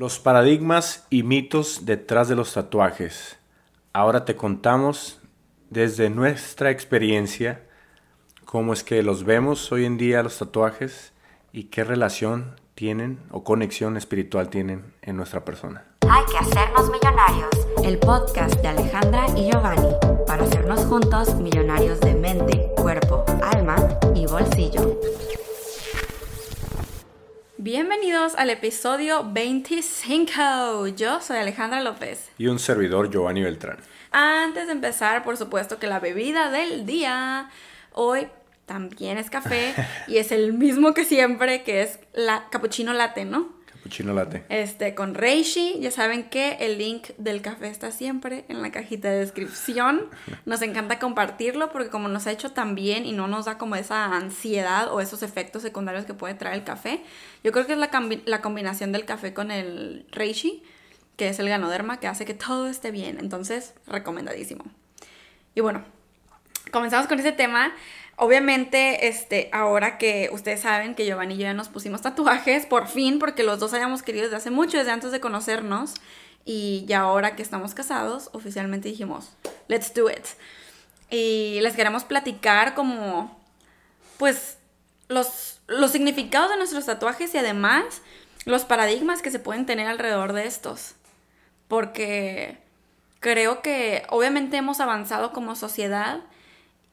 Los paradigmas y mitos detrás de los tatuajes. Ahora te contamos desde nuestra experiencia cómo es que los vemos hoy en día los tatuajes y qué relación tienen o conexión espiritual tienen en nuestra persona. Hay que hacernos millonarios. El podcast de Alejandra y Giovanni para hacernos juntos millonarios de mente, cuerpo, alma y bolsillo. Bienvenidos al episodio 25. Yo soy Alejandra López. Y un servidor, Giovanni Beltrán. Antes de empezar, por supuesto que la bebida del día hoy también es café y es el mismo que siempre, que es la cappuccino latte, ¿no? Cappuccino latte. Este, con Reishi, ya saben que el link del café está siempre en la cajita de descripción. Nos encanta compartirlo porque como nos ha hecho tan bien y no nos da como esa ansiedad o esos efectos secundarios que puede traer el café, yo creo que es la, la combinación del café con el Reishi, que es el ganoderma, que hace que todo esté bien. Entonces, recomendadísimo. Y bueno, comenzamos con ese tema. Obviamente, este, ahora que ustedes saben que Giovanni y yo ya nos pusimos tatuajes, por fin, porque los dos hayamos querido desde hace mucho, desde antes de conocernos, y ya ahora que estamos casados, oficialmente dijimos, let's do it. Y les queremos platicar como, pues, los, los significados de nuestros tatuajes y además los paradigmas que se pueden tener alrededor de estos. Porque creo que obviamente hemos avanzado como sociedad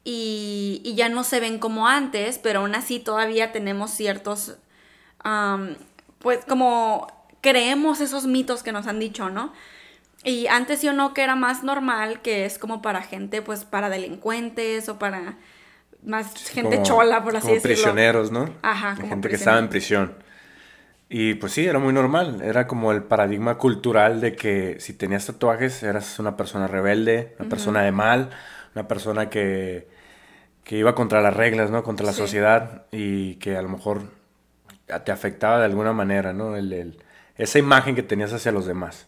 y, ya no se ven como antes, pero aún así todavía tenemos ciertos, pues como creemos esos mitos que nos han dicho, ¿no? Y antes yo no que era más normal, que es como para gente, pues para delincuentes o para más gente chola, por así como decirlo. prisioneros, ¿no? Ajá, como gente que estaba en prisión. Y pues sí, era muy normal. Era como el paradigma cultural de que si tenías tatuajes eras una persona rebelde, una persona de mal, una persona que que iba contra las reglas, ¿no? Contra la sociedad y que a lo mejor te afectaba de alguna manera, ¿no? El, esa imagen que tenías hacia los demás.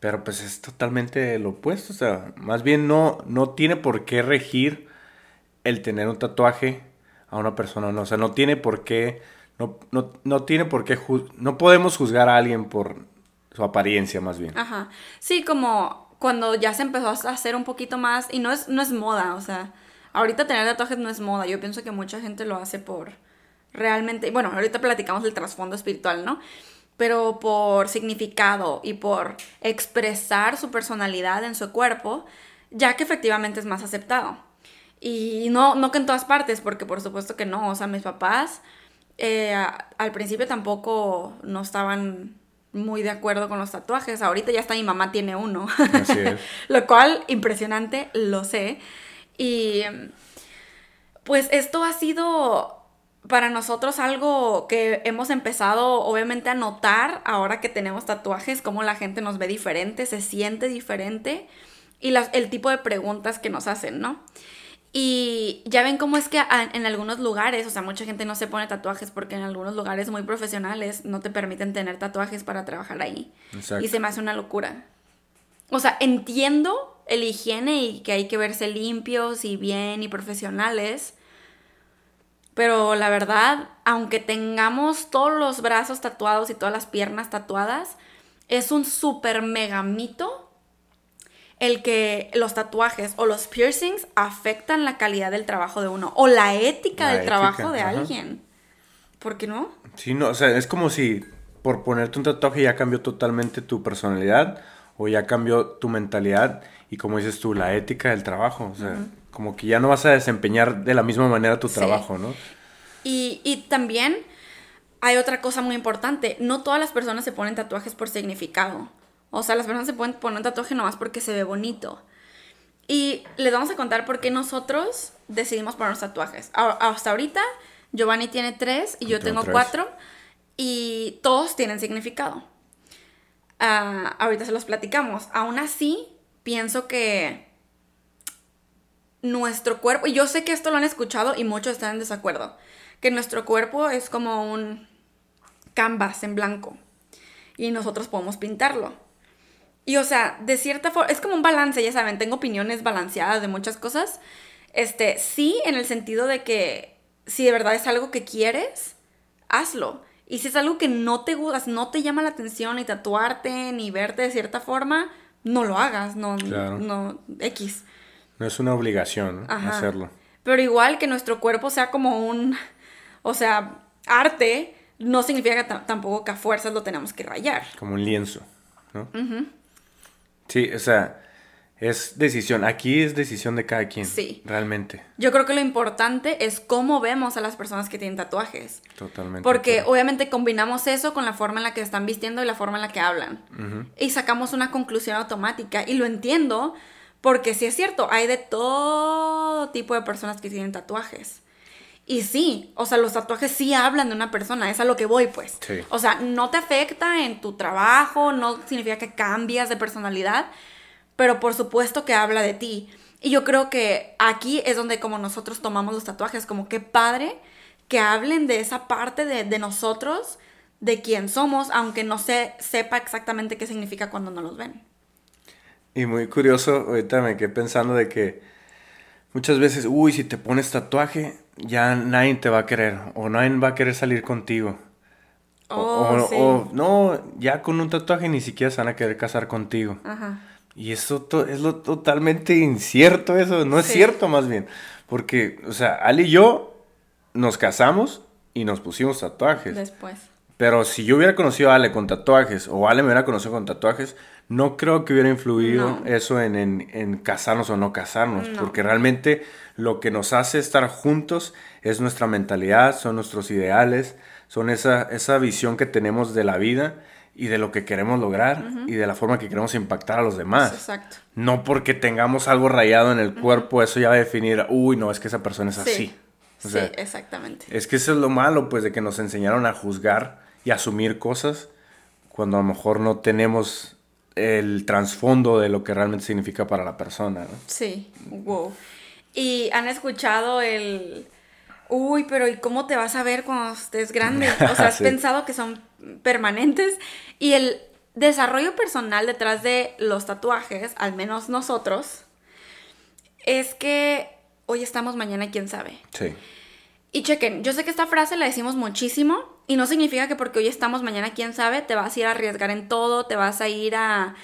Pero pues es totalmente lo opuesto, o sea, más bien no, no tiene por qué regir el tener un tatuaje a una persona, no, o sea, no tiene por qué, no, no, no tiene por qué, no podemos juzgar a alguien por su apariencia más bien. Ajá, sí, como cuando ya se empezó a hacer un poquito más, y no es, no es moda, o sea, Ahorita tener tatuajes no es moda, yo pienso que mucha gente lo hace por realmente, bueno, ahorita platicamos del trasfondo espiritual, ¿no? Pero por significado y por expresar su personalidad en su cuerpo, ya que efectivamente es más aceptado. Y no, no que en todas partes, porque por supuesto que no, o sea, mis papás eh, al principio tampoco no estaban muy de acuerdo con los tatuajes. Ahorita ya hasta mi mamá tiene uno. Así es. lo cual, impresionante, lo sé. Y pues esto ha sido para nosotros algo que hemos empezado obviamente a notar ahora que tenemos tatuajes, cómo la gente nos ve diferente, se siente diferente y el tipo de preguntas que nos hacen, ¿no? Y ya ven cómo es que en algunos lugares, o sea, mucha gente no se pone tatuajes porque en algunos lugares muy profesionales no te permiten tener tatuajes para trabajar ahí. Y se me hace una locura. O sea, entiendo el higiene y que hay que verse limpios y bien y profesionales. Pero la verdad, aunque tengamos todos los brazos tatuados y todas las piernas tatuadas, es un super mega mito el que los tatuajes o los piercings afectan la calidad del trabajo de uno o la ética del trabajo de alguien. ¿Por qué no? Sí, no, o sea, es como si por ponerte un tatuaje ya cambió totalmente tu personalidad o ya cambió tu mentalidad y como dices tú, la ética del trabajo, o sea, como que ya no vas a desempeñar de la misma manera tu trabajo, ¿no? Y, y también hay otra cosa muy importante, no todas las personas se ponen tatuajes por significado, o sea, las personas se pueden poner un tatuaje nomás porque se ve bonito. Y les vamos a contar por qué nosotros decidimos poner tatuajes. Hasta ahorita, Giovanni tiene tres y yo tengo, cuatro. Y todos tienen significado. Ah, ahorita se los platicamos. Aún así, pienso que nuestro cuerpo, y yo sé que esto lo han escuchado y muchos están en desacuerdo, que nuestro cuerpo es como un canvas en blanco y nosotros podemos pintarlo. Y o sea, de cierta forma, es como un balance, ya saben, tengo opiniones balanceadas de muchas cosas. Este, sí, en el sentido de que si de verdad es algo que quieres, hazlo. Y si es algo que no te gusta, no te llama la atención ni tatuarte ni verte de cierta forma, no lo hagas, no, Claro. no, X. No es una obligación hacerlo. Pero igual que nuestro cuerpo sea como un, o sea, arte, no significa tampoco que a fuerzas lo tenemos que rayar. Como un lienzo, ¿no? Sí, o sea, es decisión. Aquí es decisión de cada quien. Sí. Realmente. Yo creo que lo importante es cómo vemos a las personas que tienen tatuajes. Totalmente. Porque Claro. obviamente combinamos eso con la forma en la que se están vistiendo y la forma en la que hablan. Y sacamos una conclusión automática. Y lo entiendo porque sí es cierto, hay de todo tipo de personas que tienen tatuajes. Y sí, o sea, los tatuajes sí hablan de una persona, es a lo que voy pues. Sí. O sea, no te afecta en tu trabajo, no significa que cambias de personalidad, pero por supuesto que habla de ti. Y yo creo que aquí es donde como nosotros tomamos los tatuajes, como qué padre que hablen de esa parte de, de nosotros, de quién somos, aunque no se sepa exactamente qué significa cuando no los ven. Y muy curioso, ahorita me quedé pensando de que muchas veces, uy, si te pones tatuaje, ya nadie te va a querer o nadie va a querer salir contigo. O- Oh, o, sí. o, no, ya con un tatuaje ni siquiera se van a querer casar contigo. Ajá. Y eso to- es lo totalmente incierto, eso no es Sí. cierto más bien. Porque, o sea, Ali y yo nos casamos y nos pusimos tatuajes. Después. Pero si yo hubiera conocido a Ale con tatuajes o Ale me hubiera conocido con tatuajes, no creo que hubiera influido No. eso en, en- en casarnos o no casarnos. No. Porque realmente lo que nos hace estar juntos es nuestra mentalidad, son nuestros ideales, son esa, esa visión que tenemos de la vida y de lo que queremos lograr y de la forma que queremos impactar a los demás. Exacto. No porque tengamos algo rayado en el cuerpo, eso ya va a definir, uy, no, es que esa persona es Sí. así. O sea, sí, exactamente. es que eso es lo malo, pues, de que nos enseñaron a juzgar y asumir cosas cuando a lo mejor no tenemos el trasfondo de lo que realmente significa para la persona, ¿no? Sí, wow. Y han escuchado el, uy, pero ¿y cómo te vas a ver cuando estés grande? O sea, has Sí. pensado que son permanentes. Y el desarrollo personal detrás de los tatuajes, al menos nosotros, es que hoy estamos, mañana quién sabe. Sí, Y chequen, yo sé que esta frase la decimos muchísimo y no significa que porque hoy estamos, mañana quién sabe, te vas a ir a arriesgar en todo, te vas a ir a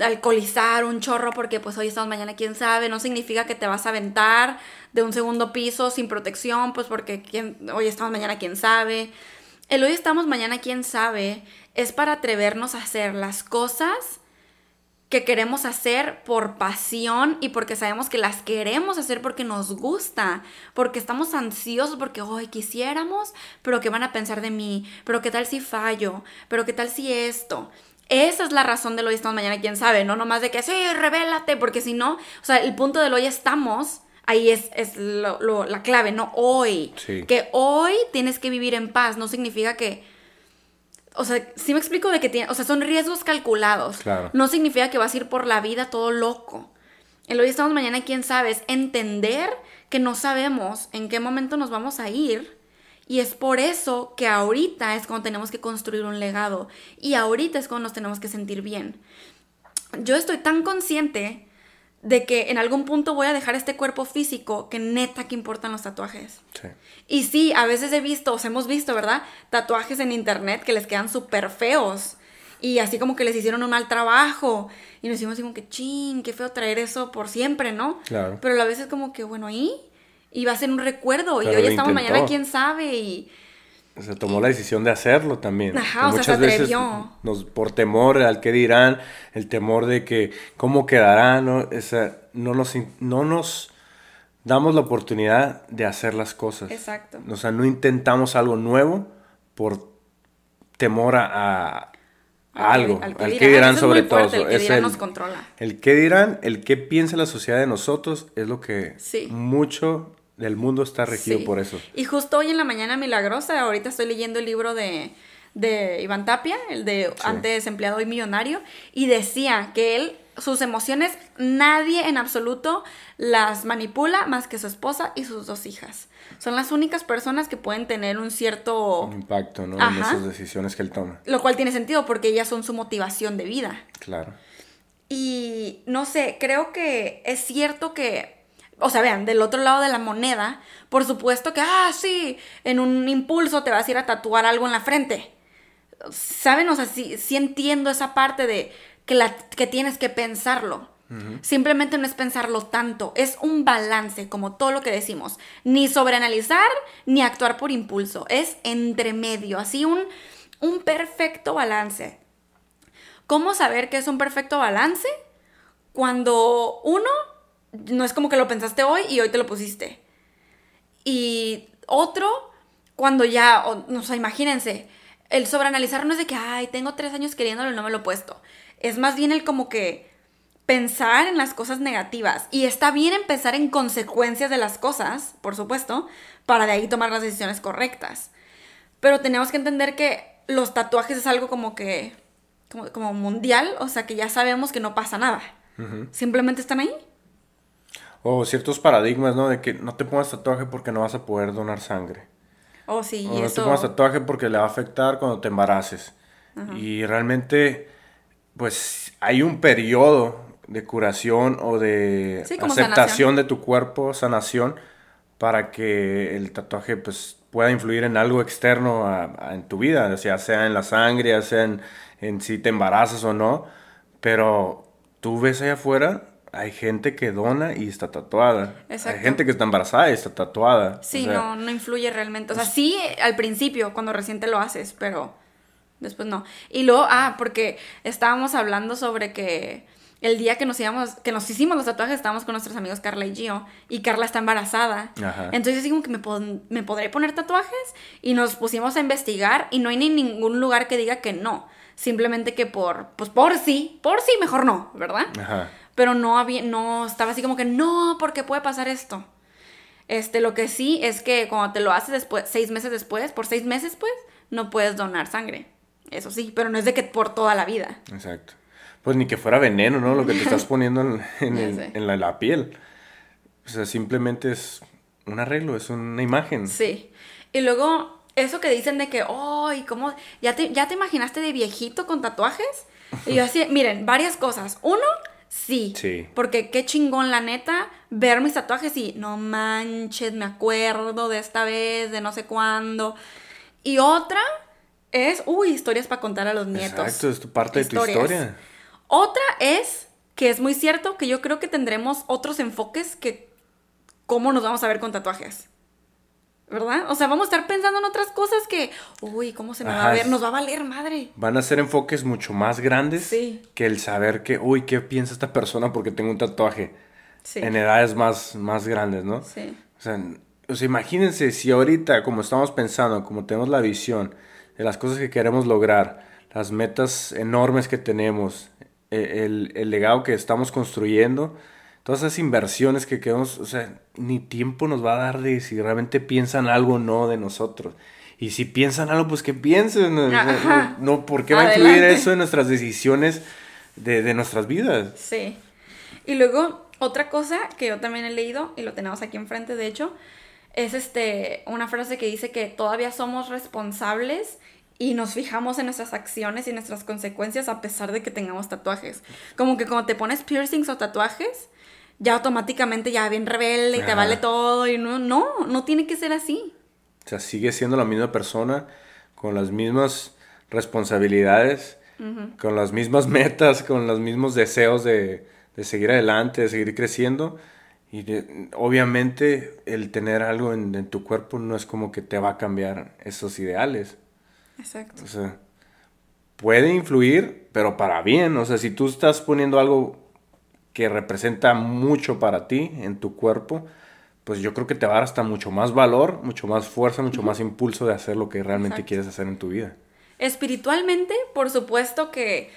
alcoholizar un chorro porque pues hoy estamos, mañana quién sabe, no significa que te vas a aventar de un segundo piso sin protección, pues porque quién- hoy estamos, mañana quién sabe. El hoy estamos, mañana quién sabe es para atrevernos a hacer las cosas que queremos hacer por pasión y porque sabemos que las queremos hacer porque nos gusta, porque estamos ansiosos, porque hoy quisiéramos, pero ¿qué van a pensar de mí? Pero ¿qué tal si fallo? Pero ¿qué tal si esto? Esa es la razón del hoy estamos mañana, quién sabe, no nomás de que sí, revélate, porque si no, o sea, el punto del hoy estamos, ahí es, es lo- lo- la clave, no hoy. Sí. Que hoy tienes que vivir en paz, no significa que o sea, sí me explico de que tiene, o sea, son riesgos calculados. Claro. No significa que vas a ir por la vida todo loco. El hoy estamos mañana, quién sabe, es entender que no sabemos en qué momento nos vamos a ir. Y es por eso que ahorita es cuando tenemos que construir un legado. Y ahorita es cuando nos tenemos que sentir bien. Yo estoy tan consciente de que en algún punto voy a dejar este cuerpo físico que neta que importan los tatuajes. sí. Y sí, a veces he visto, o hemos visto, ¿verdad? Tatuajes en internet que les quedan súper feos. Y así como que les hicieron un mal trabajo. Y nos hicimos así como que, ching, qué feo traer eso por siempre, ¿no? Claro. Pero a la vez es como que, bueno, ¿y? Y va a ser un recuerdo. y hoy estamos intentó. mañana, quién sabe. Y Se tomó la decisión de hacerlo también. Ajá, o sea, se atrevió. nos, por temor al que dirán, el temor de que cómo quedará, ¿no? Esa, no, nos, no nos damos la oportunidad de hacer las cosas. Exacto. O sea, no intentamos algo nuevo por temor a, a- a Al- algo. al Al, que dirán. dirán Eso es sobre todo. el que Es dirán nos controla. El que dirán, el que piensa la sociedad de nosotros es lo que Sí. mucho del mundo está regido Sí. por eso. Y justo hoy en la mañana milagrosa, ahorita estoy leyendo el libro de, de Iván Tapia, el de antes empleado y millonario, y decía que él, sus emociones, nadie en absoluto las manipula más que su esposa y sus dos hijas. Son las únicas personas que pueden tener un cierto... Un impacto, ¿no? En esas decisiones que él toma. Lo cual tiene sentido porque ellas son su motivación de vida. Claro. Y no sé, creo que es cierto que, o sea, vean, del otro lado de la moneda, por supuesto que, ah, sí, en un impulso te vas a ir a tatuar algo en la frente. ¿saben? O sea, sí, sí entiendo esa parte de que, la, que tienes que pensarlo. Simplemente no es pensarlo tanto, es un balance, como todo lo que decimos. Ni sobreanalizar, ni actuar por impulso. Es entre medio, así un, un perfecto balance. ¿Cómo saber que es un perfecto balance? Cuando uno, no es como que lo pensaste hoy y hoy te lo pusiste. Y otro, cuando ya, o, sea, imagínense, el sobreanalizar no es de que, ay, tengo tres años queriéndolo y no me lo he puesto. Es más bien el como que pensar en las cosas negativas. Y está bien empezar en consecuencias de las cosas, por supuesto, para de ahí tomar las decisiones correctas. Pero tenemos que entender que los tatuajes es algo como que, como, mundial, o sea que ya sabemos que no pasa nada. Simplemente están ahí. O ciertos paradigmas, ¿no? De que no te pongas tatuaje porque no vas a poder donar sangre. Oh, sí, o no te pongas tatuaje porque le va a afectar cuando te embaraces. Y realmente, pues hay un periodo de curación o de aceptación de tu cuerpo, sanación, para que el tatuaje pues pueda influir en algo externo en tu vida, o sea, sea en la sangre, sea en, si te embarazas o no, pero tú ves allá afuera, hay gente que dona y está tatuada. Hay gente que está embarazada y está tatuada. Sí, no, no influye realmente. O sea, sí al principio, cuando recién te lo haces, pero después no. Y luego, ah, porque estábamos hablando sobre que el día que nos íbamos, que nos hicimos los tatuajes, estábamos con nuestros amigos Carla y Gio, y Carla está embarazada. Entonces digo que me, me podré poner tatuajes, y nos pusimos a investigar, y no hay ni ningún lugar que diga que no. Simplemente que por, pues por sí, por sí, mejor no, ¿verdad? Pero no había, no, estaba así como que no, porque puede pasar esto. Este, lo que sí es que cuando te lo haces después, seis meses después, por seis meses, pues, no puedes donar sangre. Eso sí, pero no es de que por toda la vida. Exacto. Pues ni que fuera veneno, ¿no? Lo que te estás poniendo en, la, piel. O sea, simplemente es un arreglo, es una imagen. Sí. Y luego, eso que dicen de que, ¡ay, cómo! ¿Ya te, ¿Ya te imaginaste de viejito con tatuajes? Y yo así, miren, varias cosas. Uno, sí. Sí. Porque qué chingón, la neta, ver mis tatuajes y no manches, me acuerdo de esta vez, de no sé cuándo. Y otra es, uy, historias para contar a los nietos. Exacto, es tu parte de tu historia. Otra es que es muy cierto que yo creo que tendremos otros enfoques que cómo nos vamos a ver con tatuajes. ¿Verdad? O sea, vamos a estar pensando en otras cosas que, uy, ¿cómo se me va a ver? Nos va a valer madre. Van a ser enfoques mucho más grandes que el saber que, uy, ¿qué piensa esta persona porque tengo un tatuaje? En edades más, más grandes, ¿no? Sí. O sea, o sea, imagínense si ahorita, como estamos pensando, como tenemos la visión de las cosas que queremos lograr, las metas enormes que tenemos, e, el, legado que estamos construyendo, todas esas inversiones que queremos, o sea, ni tiempo nos va a dar de si realmente piensan algo o no de nosotros. Y si piensan algo, pues que piensen. No, ¿por qué va a influir eso en nuestras decisiones de, de, nuestras vidas? Sí. Y luego, otra cosa que yo también he leído, y lo tenemos aquí enfrente, de hecho, es este, una frase que dice que todavía somos responsables y nos fijamos en nuestras acciones y nuestras consecuencias a pesar de que tengamos tatuajes. Como que cuando te pones piercings o tatuajes, ya automáticamente ya bien rebelde y te vale todo y no, no, no tiene que ser así. O sea, sigue siendo la misma persona con las mismas responsabilidades, con las mismas metas, con los mismos deseos de, seguir adelante, de seguir creciendo. Y obviamente el tener algo en tu cuerpo no es como que te va a cambiar esos ideales. Exacto. O sea, puede influir, pero para bien. O sea, si tú estás poniendo algo que representa mucho para ti en tu cuerpo, pues yo creo que te va a dar hasta mucho más valor, mucho más fuerza, mucho más impulso de hacer lo que realmente quieres hacer en tu vida. Espiritualmente, por supuesto que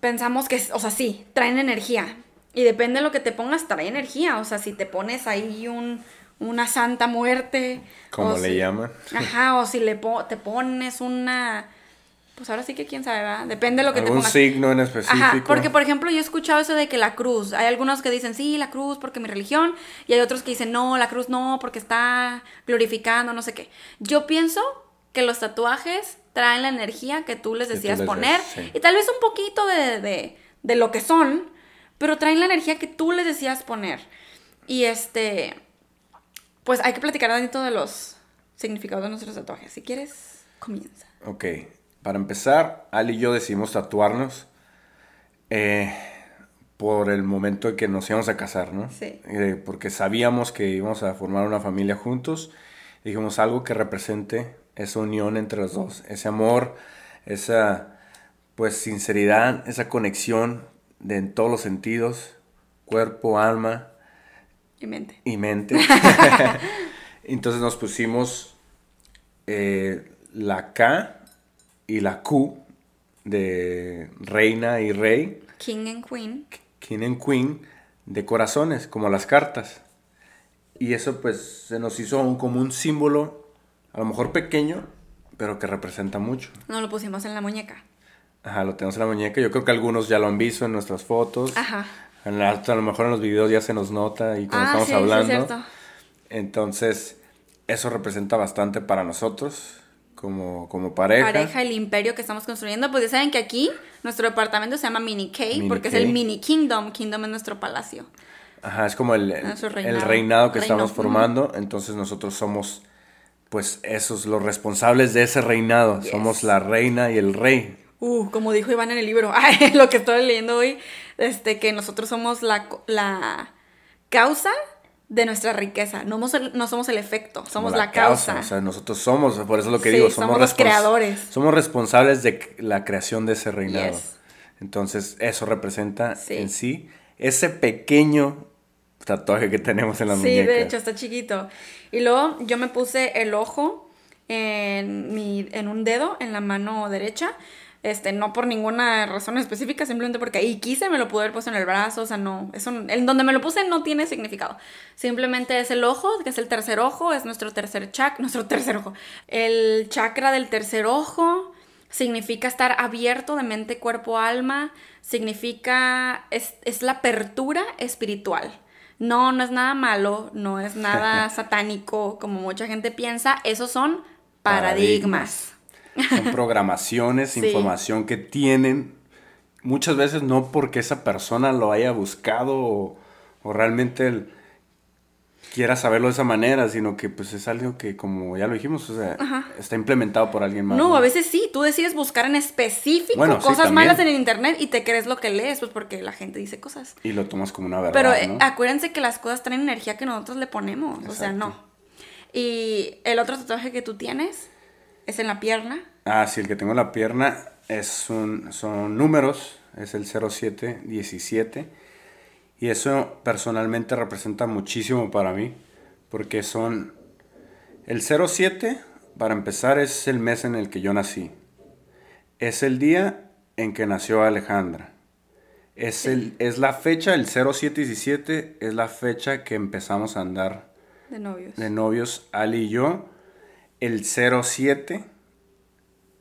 pensamos que, o sea, sí, traen energía. Y depende de lo que te pongas, trae energía. O sea, si te pones ahí un, una santa muerte. Como le llaman. Ajá, o si le te pones una... Pues ahora sí que quién sabe, ¿verdad? Depende de lo que te pongas. Un signo en específico. Ajá, porque por ejemplo yo he escuchado eso de que la cruz, hay algunos que dicen, sí, la cruz porque mi religión, y hay otros que dicen, no, la cruz no, porque está glorificando, no sé qué. Yo pienso que los tatuajes traen la energía que tú les decías poner, y tal vez un poquito de, de, de lo que son, pero traen la energía que tú les decías poner. Y este, pues hay que platicar un de los significados de nuestros tatuajes. Si quieres, comienza. Ok. Para empezar, Ali y yo decidimos tatuarnos eh, por el momento en que nos íbamos a casar, ¿no? Sí. Eh, porque sabíamos que íbamos a formar una familia juntos. Dijimos algo que represente esa unión entre los dos, ese amor, esa pues sinceridad, esa conexión de en todos los sentidos, cuerpo, alma Y mente. y mente. Entonces nos pusimos eh, la K y la Q de reina y rey, King and Queen. king and queen, de corazones, como las cartas. Y eso pues se nos hizo un, como un símbolo, a lo mejor pequeño, pero que representa mucho. Nos lo pusimos en la muñeca. Ajá, lo tenemos en la muñeca. Yo creo que algunos ya lo han visto en nuestras fotos. Ajá. En la- a lo mejor en los videos ya se nos nota y cuando Ah, estamos sí, sí, es hablando. cierto. Entonces, eso representa bastante para nosotros como, como pareja. Pareja, el imperio que estamos construyendo. Pues ya saben que aquí nuestro departamento se llama Mini K Mini porque K. es el Mini Kingdom. Kingdom es nuestro palacio. Ajá, es como el, Ah, el reinado. que Reino, estamos formando. Entonces nosotros somos, pues, esos, los responsables de ese reinado. Yes. Somos la reina y el rey. Uh, como dijo Iván en el libro, ay, lo que estoy leyendo hoy, este, que nosotros somos la, la causa de nuestra riqueza. No, somos el, no somos el efecto, somos la, causa. O sea, nosotros somos, por eso es lo que Sí, digo, somos los creadores. Somos responsables de la creación de ese reinado. Yes. Entonces, eso representa Sí. en sí ese pequeño tatuaje que tenemos en la sí, muñeca. de hecho, está chiquito. Y luego yo me puse el ojo en, mi, en un dedo, en la mano derecha. Este, no por ninguna razón específica, simplemente porque ahí quise, me lo pude haber puesto en el brazo, o sea, no, eso, en donde me lo puse no tiene significado. Simplemente es el ojo, que es el tercer ojo, es nuestro tercer chakra, nuestro tercer ojo. El chakra del tercer ojo significa estar abierto de mente, cuerpo, alma, significa, es, es la apertura espiritual. No, no es nada malo, no es nada satánico, como mucha gente piensa, esos son paradigmas. Son programaciones, Sí. información que tienen muchas veces no porque esa persona lo haya buscado o, o realmente él quiera saberlo de esa manera, sino que pues es algo que como ya lo dijimos, o sea, está implementado por alguien más. No, a veces sí, tú decides buscar en específico Bueno, cosas malas en el internet y te crees lo que lees, pues porque la gente dice cosas. Y lo tomas como una verdad, Pero eh, ¿no? acuérdense que las cosas traen energía que nosotros le ponemos, o sea, Exacto. no. Y el otro tatuaje que tú tienes es en la pierna. Ah, sí, el que tengo en la pierna es un, son números, es el 0717. Y eso personalmente representa muchísimo para mí, porque son... El 07, para empezar, es el mes en el que yo nací. Es el día en que nació Alejandra. Es, el, es la fecha, el 0717, es la fecha que empezamos a andar De novios. de novios, Ali y yo. El 07,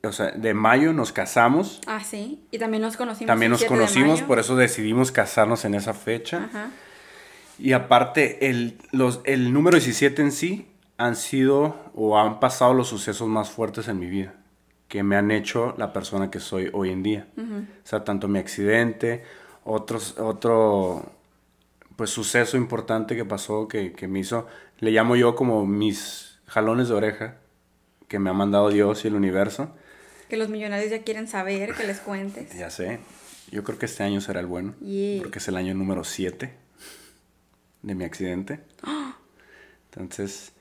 o sea, de mayo nos casamos. Ah, sí. Y también nos conocimos. También nos 7 de conocimos, por eso decidimos casarnos en esa fecha. Ajá. Y aparte, el, los, el número 17 en sí han sido o han pasado los sucesos más fuertes en mi vida, que me han hecho la persona que soy hoy en día. O sea, tanto mi accidente, otros, otro pues suceso importante que pasó que, que me hizo, le llamo yo como mis jalones de oreja que me ha mandado Dios y el universo. Que los millonarios ya quieren saber, que les cuentes. Ya sé, yo creo que este año será el bueno, Yeah. porque es el año número 7 de mi accidente. Entonces,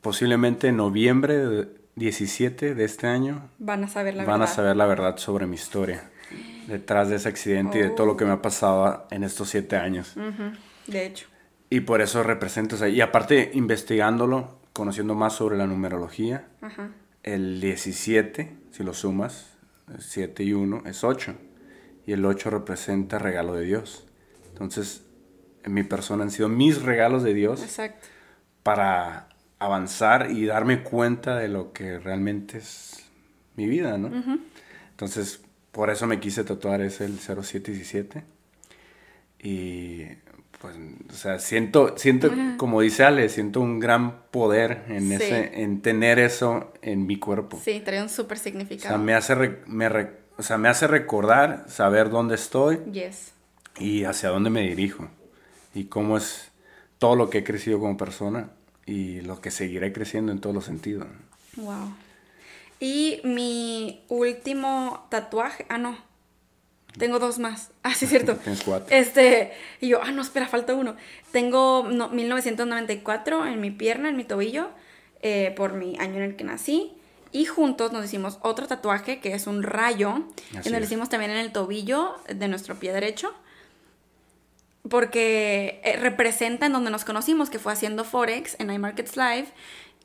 posiblemente en noviembre de 17 de este año Van a saber la van verdad. a saber la verdad sobre mi historia, detrás de ese accidente y de todo lo que me ha pasado en estos 7 años. De hecho. Y por eso represento, o sea, y aparte investigándolo, conociendo más sobre la numerología, Ajá. el 17, si lo sumas, 7 y 1 es 8. Y el 8 representa regalo de Dios. Entonces, en mi persona han sido mis regalos de Dios Exacto. para avanzar y darme cuenta de lo que realmente es mi vida, ¿no? Entonces, por eso me quise tatuar ese el 0717. Y pues, o sea, siento, siento como dice Ale, siento un gran poder en, Sí. ese, en tener eso en mi cuerpo. Sí, trae un súper O sea, significado. me hace, re- me re- o sea, me hace recordar, saber dónde estoy Yes. y hacia dónde me dirijo. Y cómo es todo lo que he crecido como persona y lo que seguiré creciendo en todos los sentidos. Wow. Y mi último tatuaje, ah, no, tengo dos más. Ah, sí, es cierto. Tienes cuatro. Este, y yo, ah, no, espera, falta uno. Tengo no, 1994 en mi pierna, en mi tobillo, eh, por mi año en el que nací. Y juntos nos hicimos otro tatuaje que es un rayo. Así y nos lo hicimos también en el tobillo de nuestro pie derecho. Porque eh, representa en donde nos conocimos, que fue haciendo Forex en iMarkets Live.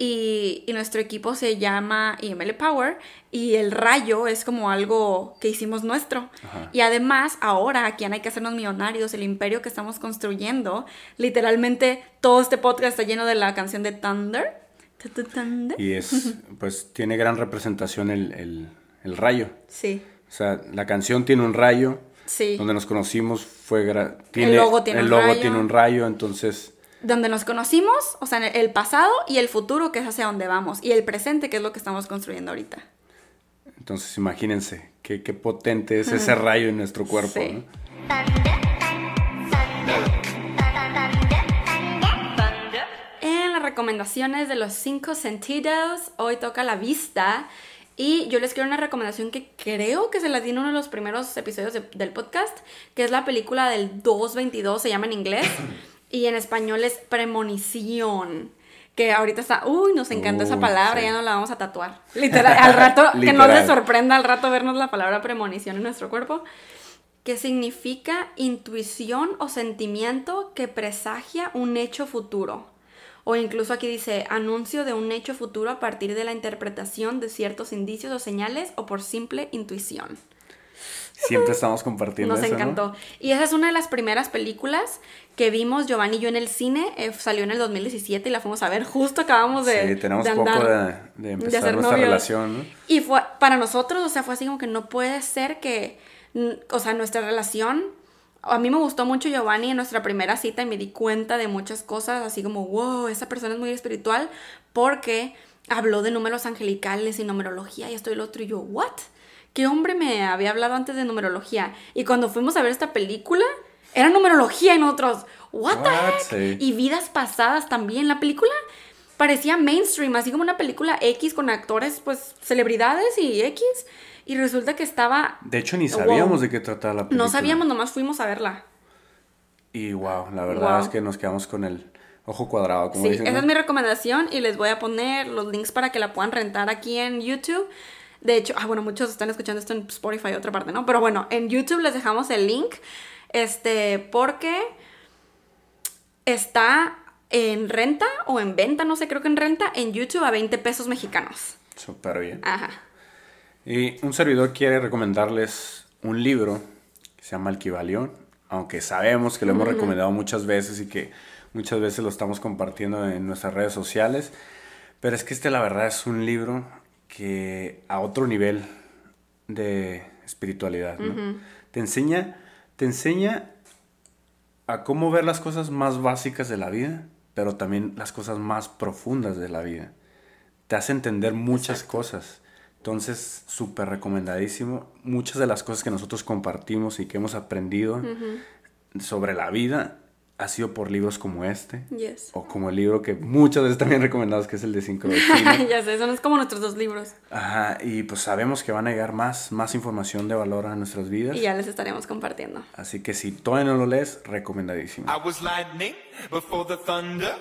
Y, y nuestro equipo se llama IML Power. Y el rayo es como algo que hicimos nuestro. Ajá. Y además, ahora aquí en Hay que hacernos millonarios, el imperio que estamos construyendo, literalmente todo este podcast está lleno de la canción de Thunder. Thunder. Y es, pues tiene gran representación el, el- el rayo. Sí, O sea, la canción tiene un rayo. Sí. Donde nos conocimos fue... gra- Tiene, logo tiene el un logo rayo. tiene un rayo, entonces... Donde nos conocimos, o sea, el pasado y el futuro, que es hacia donde vamos, y el presente, que es lo que estamos construyendo ahorita. Entonces imagínense qué, qué potente es ese rayo en nuestro cuerpo. Sí. ¿no? En las recomendaciones de los cinco sentidos, hoy toca la vista. Y yo les quiero una recomendación que creo que se la di en uno de los primeros episodios de- del podcast, que es la película del 222, se llama en inglés, y en español es Premonición. Que ahorita está, uy, nos encanta esa palabra, sí. ya no la vamos a tatuar. Literal, al rato, que no les sorprenda al rato vernos la palabra premonición en nuestro cuerpo que significa intuición o sentimiento que presagia un hecho futuro. O incluso aquí dice anuncio de un hecho futuro a partir de la interpretación de ciertos indicios o señales o por simple intuición. Siempre estamos compartiendo Nos eso, ¿no? encantó. Y esa es una de las primeras películas que vimos Giovanni y yo en el cine. eh, salió en el 2017 y la fuimos a ver. Justo acabamos de. Sí, tenemos de poco de, de empezar nuestra novios. relación, ¿no? Y fue para nosotros, o sea, fue así como que no puede ser que, o sea, nuestra relación, a mí me gustó mucho Giovanni en nuestra primera cita y me di cuenta de muchas cosas, así como, wow, esa persona es muy espiritual, porque habló de números angelicales y numerología y esto y lo otro, y yo, ¿what? ¿Qué hombre me había hablado antes de numerología? Y cuando fuimos a ver esta película, era numerología y nosotros, ¿what, the heck? Sí. Y vidas pasadas también. La película parecía mainstream, así como una película X con actores, pues, celebridades y X. Y resulta que estaba... De hecho, ni Wow. sabíamos de qué trataba la película. No sabíamos, nomás fuimos a verla. Y wow, la verdad Wow. es que nos quedamos con el ojo cuadrado, como Sí, dicen. esa ¿no? es mi recomendación y les voy a poner los links para que la puedan rentar aquí en YouTube. De hecho, ah, bueno, muchos están escuchando esto en Spotify, otra parte, ¿no? Pero bueno, en YouTube les dejamos el link, este, porque está en renta o en venta, no sé, creo que en renta, en YouTube a 20 pesos mexicanos. Súper bien. Ajá. Y un servidor quiere recomendarles un libro que se llama El Kibalión, aunque sabemos que lo hemos recomendado muchas veces y que muchas veces lo estamos compartiendo en nuestras redes sociales, pero es que este la verdad es un libro que a otro nivel de espiritualidad, ¿no? Te enseña, te enseña a cómo ver las cosas más básicas de la vida, pero también las cosas más profundas de la vida. Te hace entender muchas cosas. Entonces, súper recomendadísimo. Muchas de las cosas que nosotros compartimos y que hemos aprendido sobre la vida ha sido por libros como este. Yes. O como el libro que muchas veces también recomendamos, que es el de Sincrodestino. ya sé, son como nuestros dos libros. Ajá, y pues sabemos que van a llegar más, más información de valor a nuestras vidas. Y ya les estaremos compartiendo. Así que si todavía no lo lees, recomendadísimo. I was lightning before the thunder.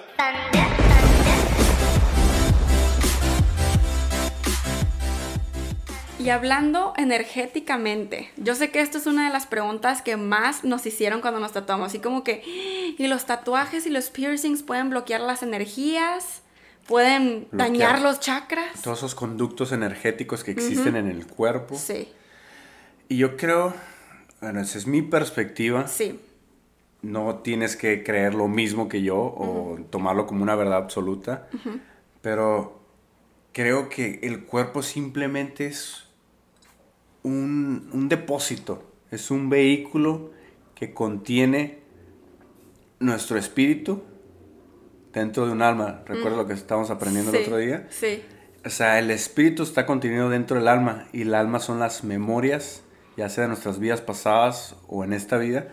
Y hablando energéticamente, yo sé que esto es una de las preguntas que más nos hicieron cuando nos tatuamos, así como que, ¿y los tatuajes y los piercings pueden bloquear las energías? ¿Pueden dañar los chakras? Todos esos conductos energéticos que existen en el cuerpo. Sí, Y yo creo, bueno, esa es mi perspectiva. sí, No tienes que creer lo mismo que yo o tomarlo como una verdad absoluta. Pero creo que el cuerpo simplemente es un, un depósito. Es un vehículo que contiene nuestro espíritu dentro de un alma. ¿Recuerdas lo que estábamos aprendiendo el otro día? Sí, O sea, el espíritu está contenido dentro del alma y el alma son las memorias, ya sea de nuestras vidas pasadas o en esta vida,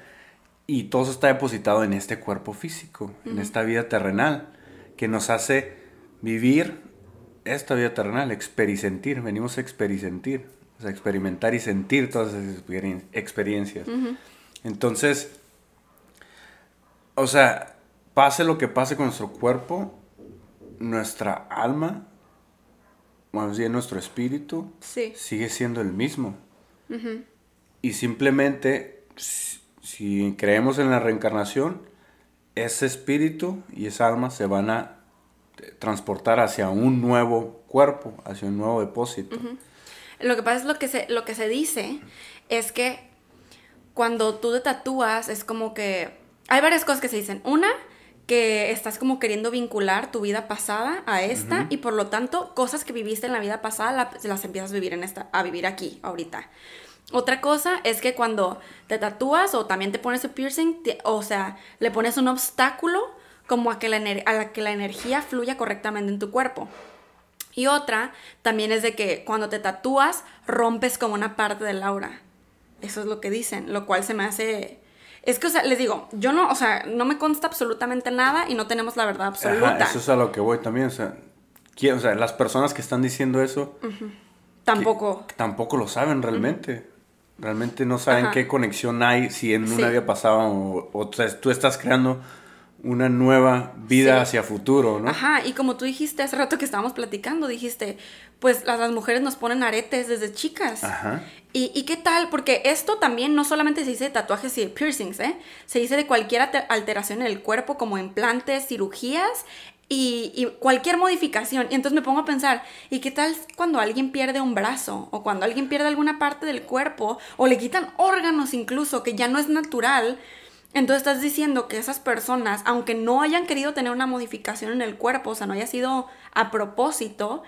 y todo eso está depositado en este cuerpo físico, en esta vida terrenal, que nos hace vivir esta vida terrenal, experisentir, venimos a experisentir, o sea, experimentar y sentir todas esas experien- experiencias. Entonces, o sea, pase lo que pase con nuestro cuerpo, nuestra alma, más bien nuestro espíritu, Sí. sigue siendo el mismo. Y simplemente, si, si creemos en la reencarnación, ese espíritu y esa alma se van a eh, transportar hacia un nuevo cuerpo, hacia un nuevo depósito. Lo que pasa es lo que se, lo que se dice es que cuando tú te tatúas es como que hay varias cosas que se dicen. Una, que estás como queriendo vincular tu vida pasada a esta y por lo tanto cosas que viviste en la vida pasada la- las empiezas a vivir en esta a vivir aquí ahorita. Otra cosa es que cuando te tatúas o también te pones el piercing, te- o sea, le pones un obstáculo como a que, la a la que la energía fluya correctamente en tu cuerpo. Y otra también es de que cuando te tatúas rompes como una parte del aura. Eso es lo que dicen, lo cual se me hace... Es que, o sea, les digo, yo no, o sea, no me consta absolutamente nada y no tenemos la verdad absoluta. Ajá, eso es a lo que voy también. O sea, ¿quién- o sea, las personas que están diciendo eso Tampoco. tampoco lo saben realmente. Realmente no saben Ajá. qué conexión hay si en una Sí. vida pasada o, o sea, tú estás creando una nueva vida Sí. hacia futuro, ¿no? Ajá, y como tú dijiste hace rato que estábamos platicando, dijiste, pues las, las mujeres nos ponen aretes desde chicas. Ajá. ¿Y, y qué tal? Porque esto también no solamente se dice de tatuajes y de piercings, ¿eh? Se dice de cualquier alteración en el cuerpo, como implantes, cirugías y, y cualquier modificación. Y entonces me pongo a pensar, ¿y qué tal cuando alguien pierde un brazo? O cuando alguien pierde alguna parte del cuerpo, o le quitan órganos incluso, que ya no es natural. Entonces estás diciendo que esas personas, aunque no hayan querido tener una modificación en el cuerpo, o sea, no haya sido a propósito,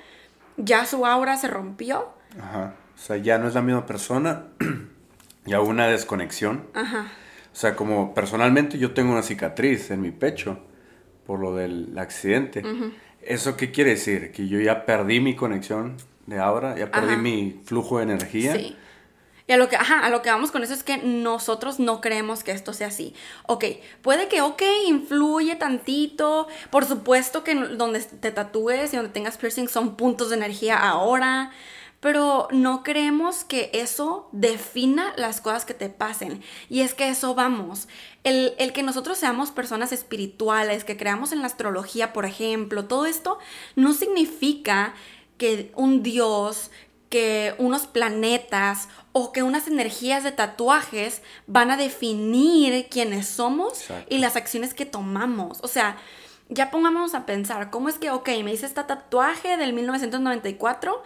ya su aura se rompió. Ajá. O sea, ya no es la misma persona, ya hubo una desconexión. Ajá. O sea, como personalmente yo tengo una cicatriz en mi pecho por lo del accidente. ¿Eso qué quiere decir? Que yo ya perdí mi conexión de aura, ya perdí Ajá. mi flujo de energía. Sí. Y a lo que, a lo que vamos con eso es que nosotros no creemos que esto sea así. Ok, puede que, ok, influye tantito. Por supuesto que donde te tatúes y donde tengas piercing son puntos de energía ahora. Pero no creemos que eso defina las cosas que te pasen. Y es que eso vamos. El, el que nosotros seamos personas espirituales, que creamos en la astrología, por ejemplo, todo esto no significa que un dios, que unos planetas o que unas energías de tatuajes van a definir quiénes somos Exacto. y las acciones que tomamos. O sea, ya pongámonos a pensar, ¿cómo es que, ok, me hice este tatuaje del 1994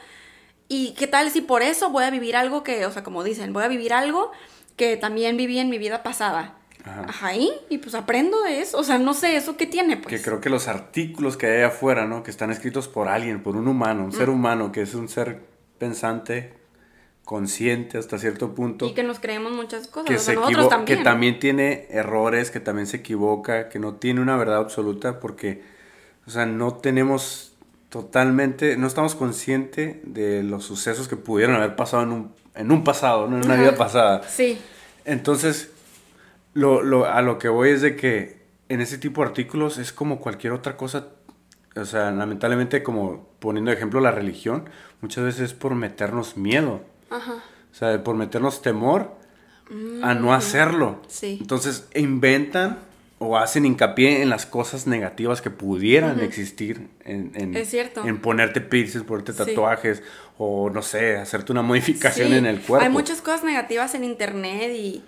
y qué tal si por eso voy a vivir algo que, o sea, como dicen, voy a vivir algo que también viví en mi vida pasada? Ajá. Ajá, y, y pues aprendo de eso. O sea, no sé, ¿eso qué tiene? Pues? Que creo que los artículos que hay afuera, ¿no? Que están escritos por alguien, por un humano, un ser humano, que es un ser pensante, consciente hasta cierto punto. Y que nos creemos muchas cosas. que, o sea, se nosotros también. que también tiene errores, que también se equivoca, que no tiene una verdad absoluta porque, o sea, no tenemos totalmente, no estamos conscientes de los sucesos que pudieron haber pasado en un, en un pasado, ¿no? en una Ajá. vida pasada. Sí. Entonces, lo, lo- a lo que voy es de que en ese tipo de artículos es como cualquier otra cosa, o sea, lamentablemente como poniendo de ejemplo la religión, muchas veces es por meternos miedo. Ajá. O sea, por meternos temor a no hacerlo. Mm, Sí. Entonces inventan o hacen hincapié en las cosas negativas que pudieran existir en, en- Es cierto. en ponerte piercings, ponerte Sí. tatuajes o no sé, hacerte una modificación Sí, en el cuerpo. Hay muchas cosas negativas en internet y,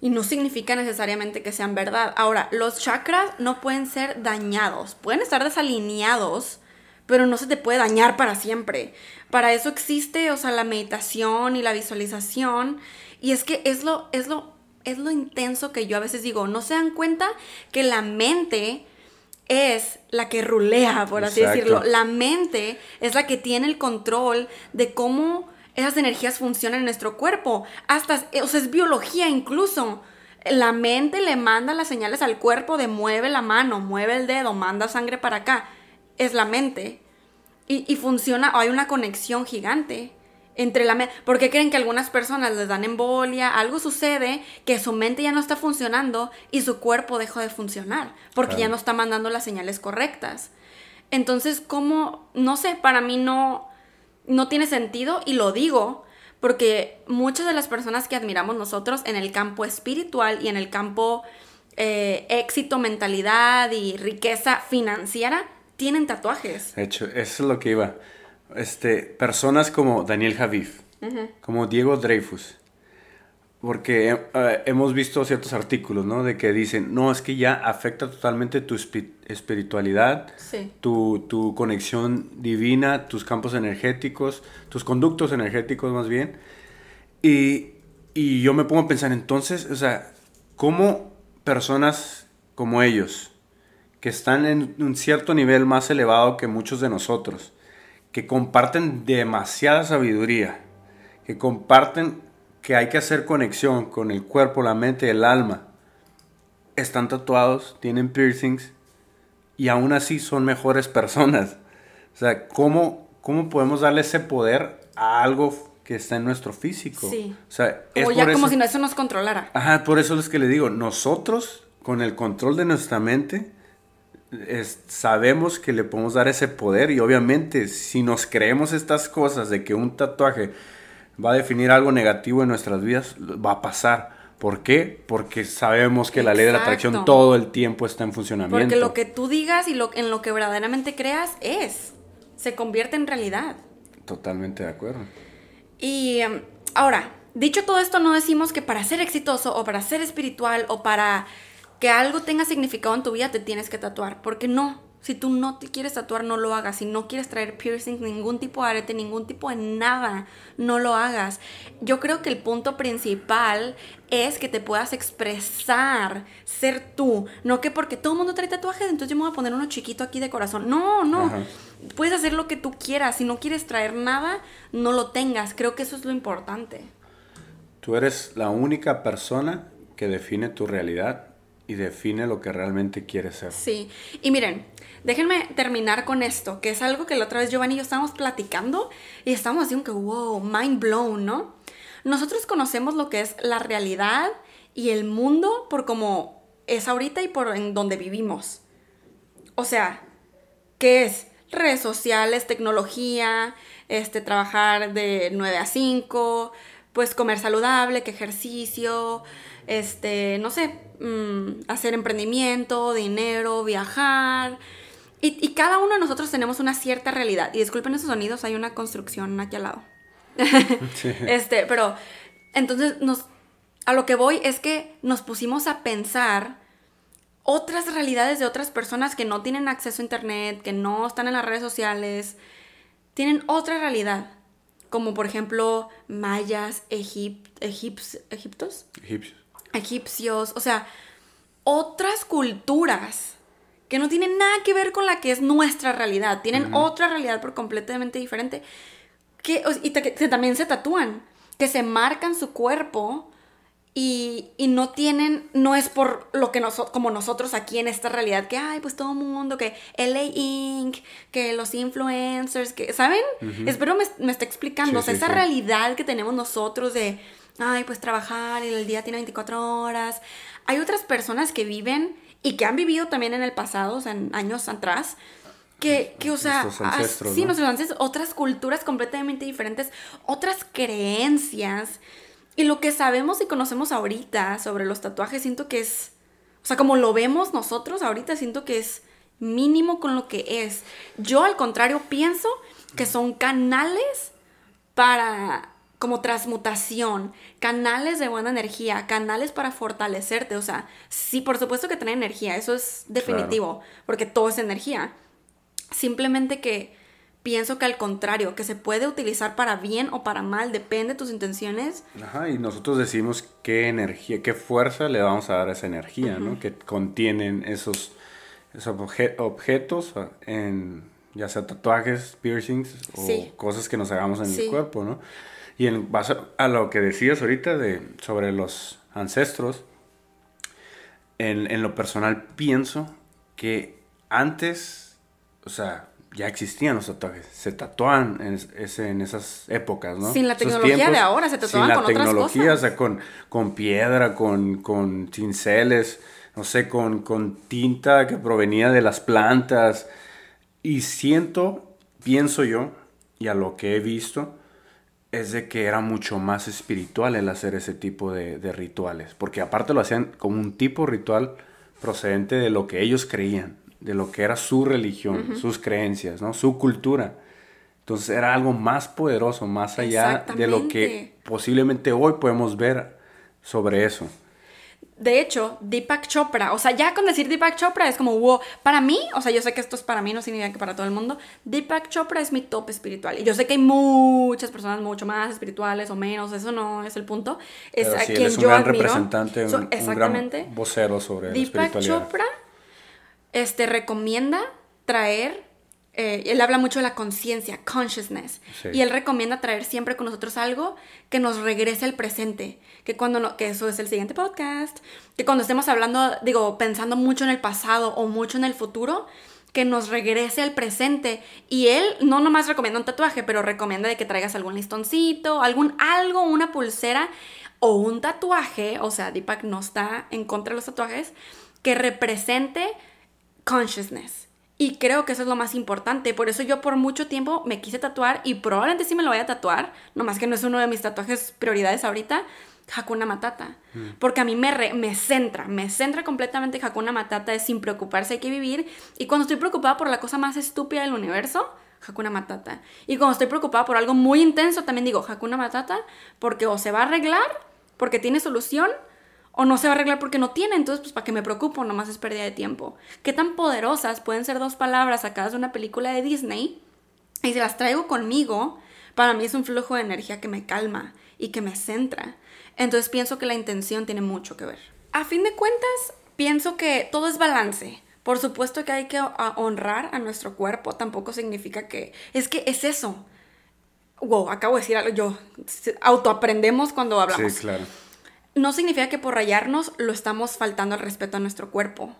y no significa necesariamente que sean verdad. Ahora, los chakras no pueden ser dañados, pueden estar desalineados, pero no se te puede dañar para siempre. Para eso existe, o sea, la meditación y la visualización. Y es que es lo, es lo, es lo intenso que yo a veces digo, no se dan cuenta que la mente es la que rulea, por así Exacto. decirlo. La mente es la que tiene el control de cómo esas energías funcionan en nuestro cuerpo. Hasta, o sea, es biología incluso. La mente le manda las señales al cuerpo de mueve la mano, mueve el dedo, manda sangre para acá. Es la mente. Y, y funciona, hay una conexión gigante entre la mente. ¿Por qué creen que algunas personas les dan embolia? Algo sucede que su mente ya no está funcionando y su cuerpo dejó de funcionar porque ya no está mandando las señales correctas. Entonces, ¿cómo? No sé, para mí no, no tiene sentido y lo digo porque muchas de las personas que admiramos nosotros en el campo espiritual y en el campo eh, éxito, mentalidad y riqueza financiera tienen tatuajes. De hecho, eso es lo que iba. Este, personas como Daniel Javif, como Diego Dreyfus, porque eh, hemos visto ciertos artículos, ¿no? De que dicen, no, es que ya afecta totalmente tu espi- espiritualidad, Sí. tu, tu conexión divina, tus campos energéticos, tus conductos energéticos más bien. Y, y yo me pongo a pensar entonces, o sea, ¿cómo personas como ellos, que están en un cierto nivel más elevado que muchos de nosotros, que comparten demasiada sabiduría, que comparten que hay que hacer conexión con el cuerpo, la mente, el alma, están tatuados, tienen piercings y aún así son mejores personas. O sea, ¿cómo, cómo podemos darle ese poder a algo que está en nuestro físico? Sí. O sea, ya por como eso- si no eso nos controlara. Ajá, por eso es que le digo, nosotros con el control de nuestra mente es- sabemos que le podemos dar ese poder y obviamente si nos creemos estas cosas de que un tatuaje va a definir algo negativo en nuestras vidas, va a pasar. ¿Por qué? Porque sabemos que la ley de la atracción todo el tiempo está en funcionamiento. Porque lo que tú digas y lo, en lo que verdaderamente creas es. Se convierte en realidad. Totalmente de acuerdo. Y em, ahora, dicho todo esto, no decimos que para ser exitoso o para ser espiritual o para que algo tenga significado en tu vida te tienes que tatuar. Porque no. Si tú no te quieres tatuar, no lo hagas. Si no quieres traer piercing, ningún tipo de arete, ningún tipo de nada, no lo hagas. Yo creo que el punto principal es que te puedas expresar, ser tú. No que porque todo el mundo trae tatuajes, entonces yo me voy a poner uno chiquito aquí de corazón. No, no. Ajá. Puedes hacer lo que tú quieras. Si no quieres traer nada, no lo tengas. Creo que eso es lo importante. Tú eres la única persona que define tu realidad y define lo que realmente quieres ser. Sí. Y miren, déjenme terminar con esto, que es algo que la otra vez Giovanni y yo estábamos platicando y estábamos como que, wow, mind blown, ¿no? Nosotros conocemos lo que es la realidad y el mundo por como es ahorita y por en donde vivimos. O sea, ¿qué es? Redes sociales, tecnología, este, trabajar de 9 a 5, pues comer saludable, que ejercicio, este, no sé, mm, hacer emprendimiento, dinero, viajar. Y, y cada uno de nosotros tenemos una cierta realidad. Y disculpen esos sonidos, hay una construcción aquí al lado. Sí. Este, pero entonces nos a lo que voy es que nos pusimos a pensar otras realidades de otras personas que no tienen acceso a internet, que no están en las redes sociales, tienen otra realidad, como por ejemplo mayas, egip, egiptos, Egipcios. Egipcios, o sea, otras culturas que no tienen nada que ver con la que es nuestra realidad, tienen otra realidad por completamente diferente, que, y te- que también se tatúan, que se marcan su cuerpo y, y no tienen, no es por lo que nosotros, como nosotros aquí en esta realidad, que, ay, pues todo el mundo, que LA Inc., que los influencers, que, ¿saben? Espero me, me esté explicando, Sí, o sea, sí, esa sí. realidad que tenemos nosotros de, ay, pues trabajar y el día tiene 24 horas. Hay otras personas que viven y que han vivido también en el pasado, o sea, en años atrás, que, que o sea, ancestros, ah, sí, ¿no? nuestros ancestros, otras culturas completamente diferentes, otras creencias. Y lo que sabemos y conocemos ahorita sobre los tatuajes, siento que es, o sea, como lo vemos nosotros ahorita, siento que es mínimo con lo que es. Yo al contrario pienso que son canales para como transmutación, canales de buena energía, canales para fortalecerte, o sea, sí, por supuesto que trae energía, eso es definitivo, porque todo es energía. Simplemente que pienso que al contrario, que se puede utilizar para bien o para mal, depende de tus intenciones. Ajá, y nosotros decimos qué energía, qué fuerza le vamos a dar a esa energía, ¿no? Que contienen esos, esos obje- objetos, en, ya sea tatuajes, piercings o Sí. cosas que nos hagamos en Sí. el cuerpo, ¿no? Y en base a lo que decías ahorita de, sobre los ancestros, en, en lo personal pienso que antes, o sea, ya existían los tatuajes, se tatuaban en, en esas épocas, ¿no? Sin la tecnología de ahora, se tatuaban sin la con otras tecnología, cosas. o sea, con, con piedra, con, con cinceles, no sé, con, con tinta que provenía de las plantas. Y siento, pienso yo, y a lo que he visto, es de que era mucho más espiritual el hacer ese tipo de, de rituales. Porque aparte lo hacían como un tipo ritual procedente de lo que ellos creían, de lo que era su religión, sus creencias, ¿no? Su cultura. Entonces era algo más poderoso, más allá de lo que posiblemente hoy podemos ver sobre eso. De hecho, Deepak Chopra, o sea, ya con decir Deepak Chopra es como, wow, para mí, o sea, yo sé que esto es para mí, no significa que para todo el mundo, Deepak Chopra es mi top espiritual. Y yo sé que hay muchas personas mucho más espirituales o menos, eso no es el punto. Es Pero a sí, él quien es un yo gran admiro. representante, un, So- un exactamente. gran vocero sobre la Deepak espiritualidad. Chopra este, recomienda traer, eh, él habla mucho de la conciencia, consciousness, Sí. y él recomienda traer siempre con nosotros algo que nos regrese al presente, que cuando no, que eso es el siguiente podcast, que cuando estemos hablando, digo, pensando mucho en el pasado o mucho en el futuro, que nos regrese al presente. Y él no nomás recomienda un tatuaje, pero recomienda de que traigas algún listoncito, algún algo, una pulsera o un tatuaje, o sea, Deepak no está en contra de los tatuajes, que represente consciousness. Y creo que eso es lo más importante. Por eso yo por mucho tiempo me quise tatuar y probablemente sí me lo voy a tatuar. Nomás que no es uno de mis tatuajes prioridades ahorita. Hakuna Matata. Porque a mí me, re- me centra, me centra completamente Hakuna Matata es sin preocuparse hay que vivir. Y cuando estoy preocupada por la cosa más estúpida del universo, Hakuna Matata. Y cuando estoy preocupada por algo muy intenso, también digo Hakuna Matata porque o se va a arreglar, porque tiene solución, o no se va a arreglar porque no tiene, entonces pues para qué me preocupo, nomás es pérdida de tiempo. ¿Qué tan poderosas pueden ser dos palabras sacadas de una película de Disney? Y si las traigo conmigo, para mí es un flujo de energía que me calma y que me centra. Entonces pienso que la intención tiene mucho que ver. A fin de cuentas, pienso que todo es balance. Por supuesto que hay que a- honrar a nuestro cuerpo, tampoco significa que... Es que es eso. Wow, acabo de decir algo, yo autoaprendemos cuando hablamos Sí, claro. No significa que por rayarnos lo estamos faltando al respeto a nuestro cuerpo.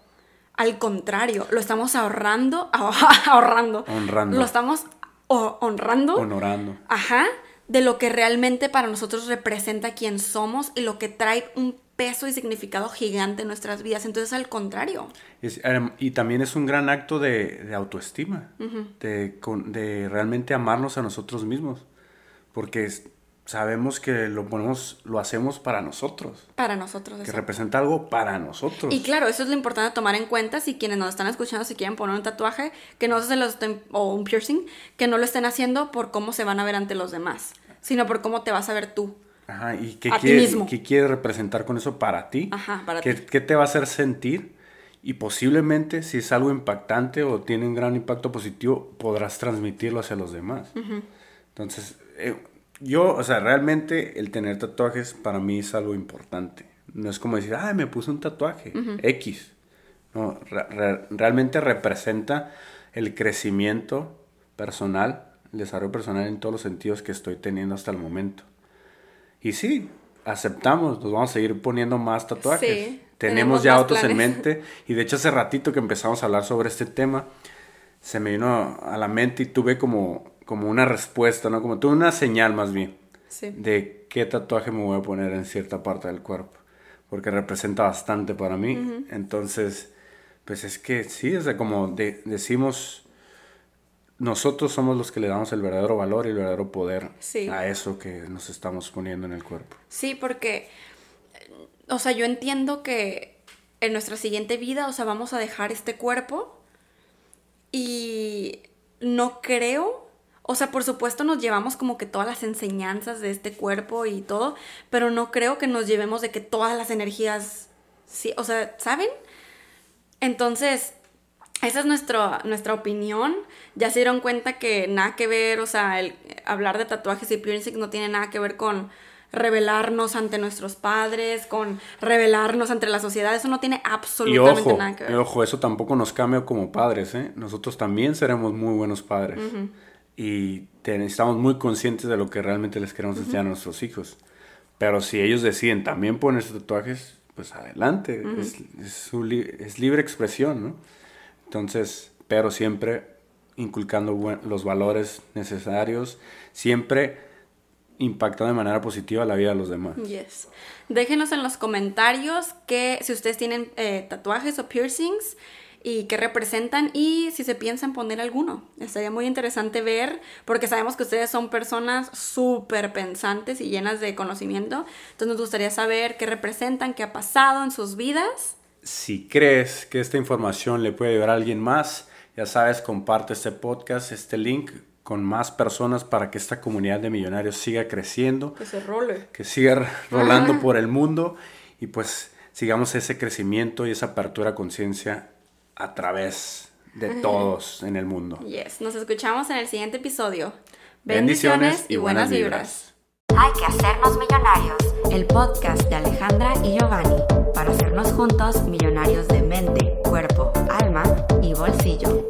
Al contrario, lo estamos ahorrando, ahorrando. Honrando. Lo estamos ho- honrando. Honorando. Ajá, de lo que realmente para nosotros representa quién somos y lo que trae un peso y significado gigante en nuestras vidas. Entonces, al contrario. Es, em, y también es un gran acto de, de autoestima, de, de realmente amarnos a nosotros mismos, porque es- sabemos que lo ponemos, lo hacemos para nosotros, Para nosotros. que representa algo para nosotros. Y claro, eso es lo importante tomar en cuenta si quienes nos están escuchando si quieren poner un tatuaje, que no se lo estén, o un piercing, que no lo estén haciendo por cómo se van a ver ante los demás, sino por cómo te vas a ver tú. Ajá, ¿y qué A ti quiere, mismo. qué quiere representar con eso para ti? Ajá, para ¿Qué, ti. qué te va a hacer sentir? Y posiblemente, si es algo impactante o tiene un gran impacto positivo, podrás transmitirlo hacia los demás. Entonces, eh, yo, o sea, realmente el tener tatuajes para mí es algo importante. No es como decir, ah, me puse un tatuaje, X. No, re- re- realmente representa el crecimiento personal, el desarrollo personal en todos los sentidos que estoy teniendo hasta el momento. Y sí, aceptamos, nos vamos a seguir poniendo más tatuajes. Sí, tenemos tenemos ya otros en mente. Y de hecho hace ratito que empezamos a hablar sobre este tema, se me vino a la mente y tuve como, como una respuesta, ¿no? Como tuve una señal más bien Sí. de qué tatuaje me voy a poner en cierta parte del cuerpo. Porque representa bastante para mí. Entonces, pues es que sí, es de como de- decimos, nosotros somos los que le damos el verdadero valor y el verdadero poder Sí. a eso que nos estamos poniendo en el cuerpo. Sí, porque, o sea, yo entiendo que en nuestra siguiente vida, o sea, vamos a dejar este cuerpo y no creo, o sea, por supuesto nos llevamos como que todas las enseñanzas de este cuerpo y todo, pero no creo que nos llevemos de que todas las energías, sí, o sea, ¿saben? Entonces, esa es nuestro, nuestra opinión. Ya se dieron cuenta que nada que ver, o sea, el hablar de tatuajes y piercing no tiene nada que ver con revelarnos ante nuestros padres, con revelarnos ante la sociedad. Eso no tiene Y absolutamente ojo, nada que y ver. ojo, eso tampoco nos cambia como padres, ¿eh? Nosotros también seremos muy buenos padres. Y estamos muy conscientes de lo que realmente les queremos enseñar a nuestros hijos. Pero si ellos deciden también ponerse tatuajes, pues adelante. es, es su li- es libre expresión, ¿no? Entonces, pero siempre inculcando los valores necesarios, siempre impactando de manera positiva la vida de los demás. Yes. Déjenos en los comentarios que si ustedes tienen eh, tatuajes o piercings y qué representan y si se piensan poner alguno. Estaría muy interesante ver, porque sabemos que ustedes son personas súper pensantes y llenas de conocimiento. Entonces nos gustaría saber qué representan, qué ha pasado en sus vidas. Si crees que esta información le puede ayudar a alguien más, ya sabes, comparte este podcast, este link con más personas para que esta comunidad de millonarios siga creciendo, Que se role. que siga rolando por el mundo y pues sigamos ese crecimiento y esa apertura a conciencia a través de todos en el mundo. Yes, nos escuchamos en el siguiente episodio. Bendiciones y buenas vibras. Hay que hacernos millonarios. El podcast de Alejandra y Giovanni para hacernos juntos millonarios de mente, cuerpo, alma y bolsillo.